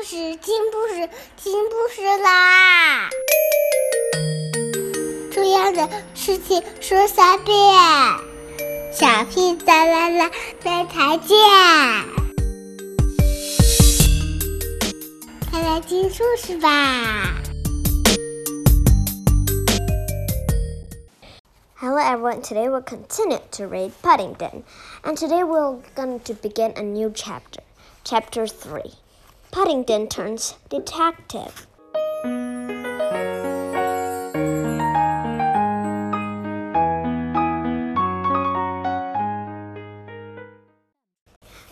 故事，听故事，听故事啦！重要的事情说三遍，小屁哒啦啦，明天见！快来听故事吧！Hello everyone, today we'll continue to read Paddington, and today we're going to begin a new chapter, chapter 3. Paddington turns detective.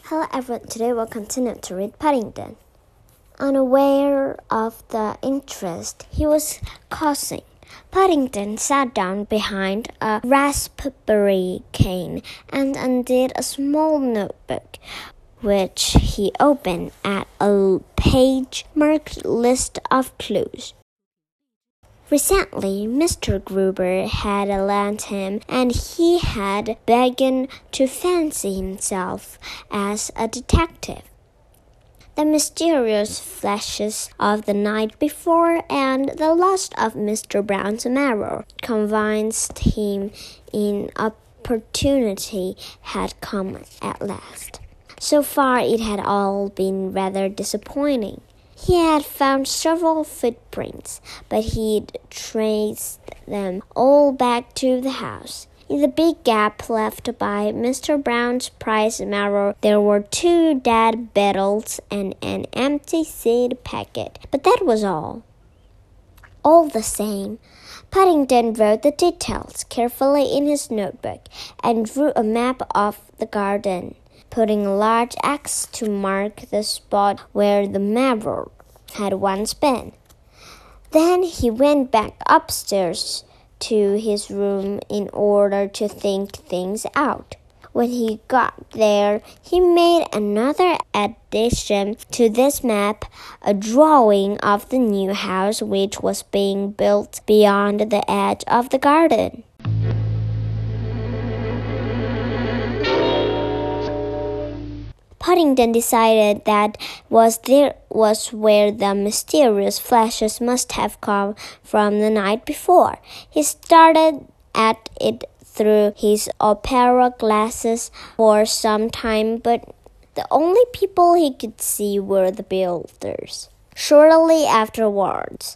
Hello everyone, today we'll continue to read Paddington. Unaware of the interest he was causing, Paddington sat down behind a raspberry cane and undid a small notebook which he opened at a page marked List of Clues. Recently, Mr. Gruber had lent him, and he had begun to fancy himself as a detective. The mysterious flashes of the night before and the loss of Mr. Brown's marrow convinced him in opportunity had come at last. So far, it had all been rather disappointing. He had found several footprints, but he'd traced them all back to the house. In the big gap left by Mr. Brown's prize marrow, there were two dead beetles and an empty seed packet, but that was all. All the same, Paddington wrote the details carefully in his notebook and drew a map of the garden putting a large X to mark the spot where the marrow had once been. Then he went back upstairs to his room in order to think things out. When he got there, he made another addition to this map, a drawing of the new house which was being built beyond the edge of the garden. Paddington decided that was there was where the mysterious flashes must have come from the night before. He started at it through his opera glasses for some time, but the only people he could see were the builders. Shortly afterwards,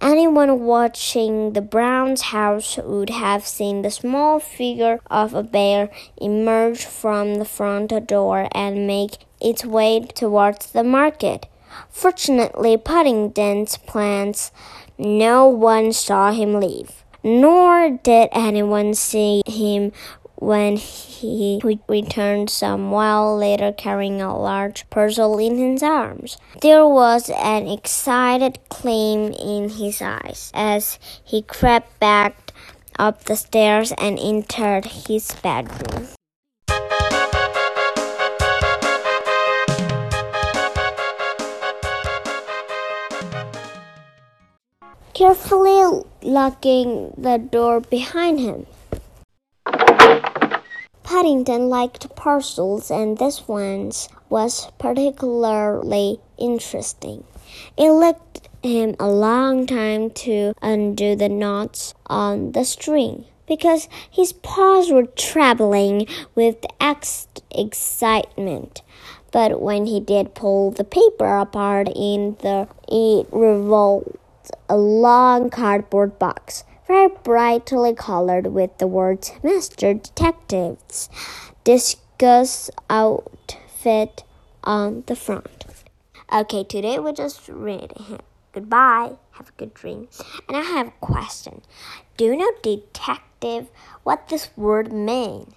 Anyone watching the Browns' house would have seen the small figure of a bear emerge from the front door and make its way towards the market. Fortunately, Paddington's plans, no one saw him leave, nor did anyone see him when he returned some while later carrying a large parcel in his arms. There was an excited gleam in his eyes as he crept back up the stairs and entered his bedroom. Carefully locking the door behind him. Paddington liked parcels, and this one was particularly interesting. It took him a long time to undo the knots on the string because his paws were trembling with ex excitement. But when he did pull the paper apart in the it revolved a long cardboard box very brightly colored with the words Master Detectives Disguise Outfit on the front. Okay, today we just read him. Goodbye. Have a good dream. And I have a question. Do you know detective what this word means?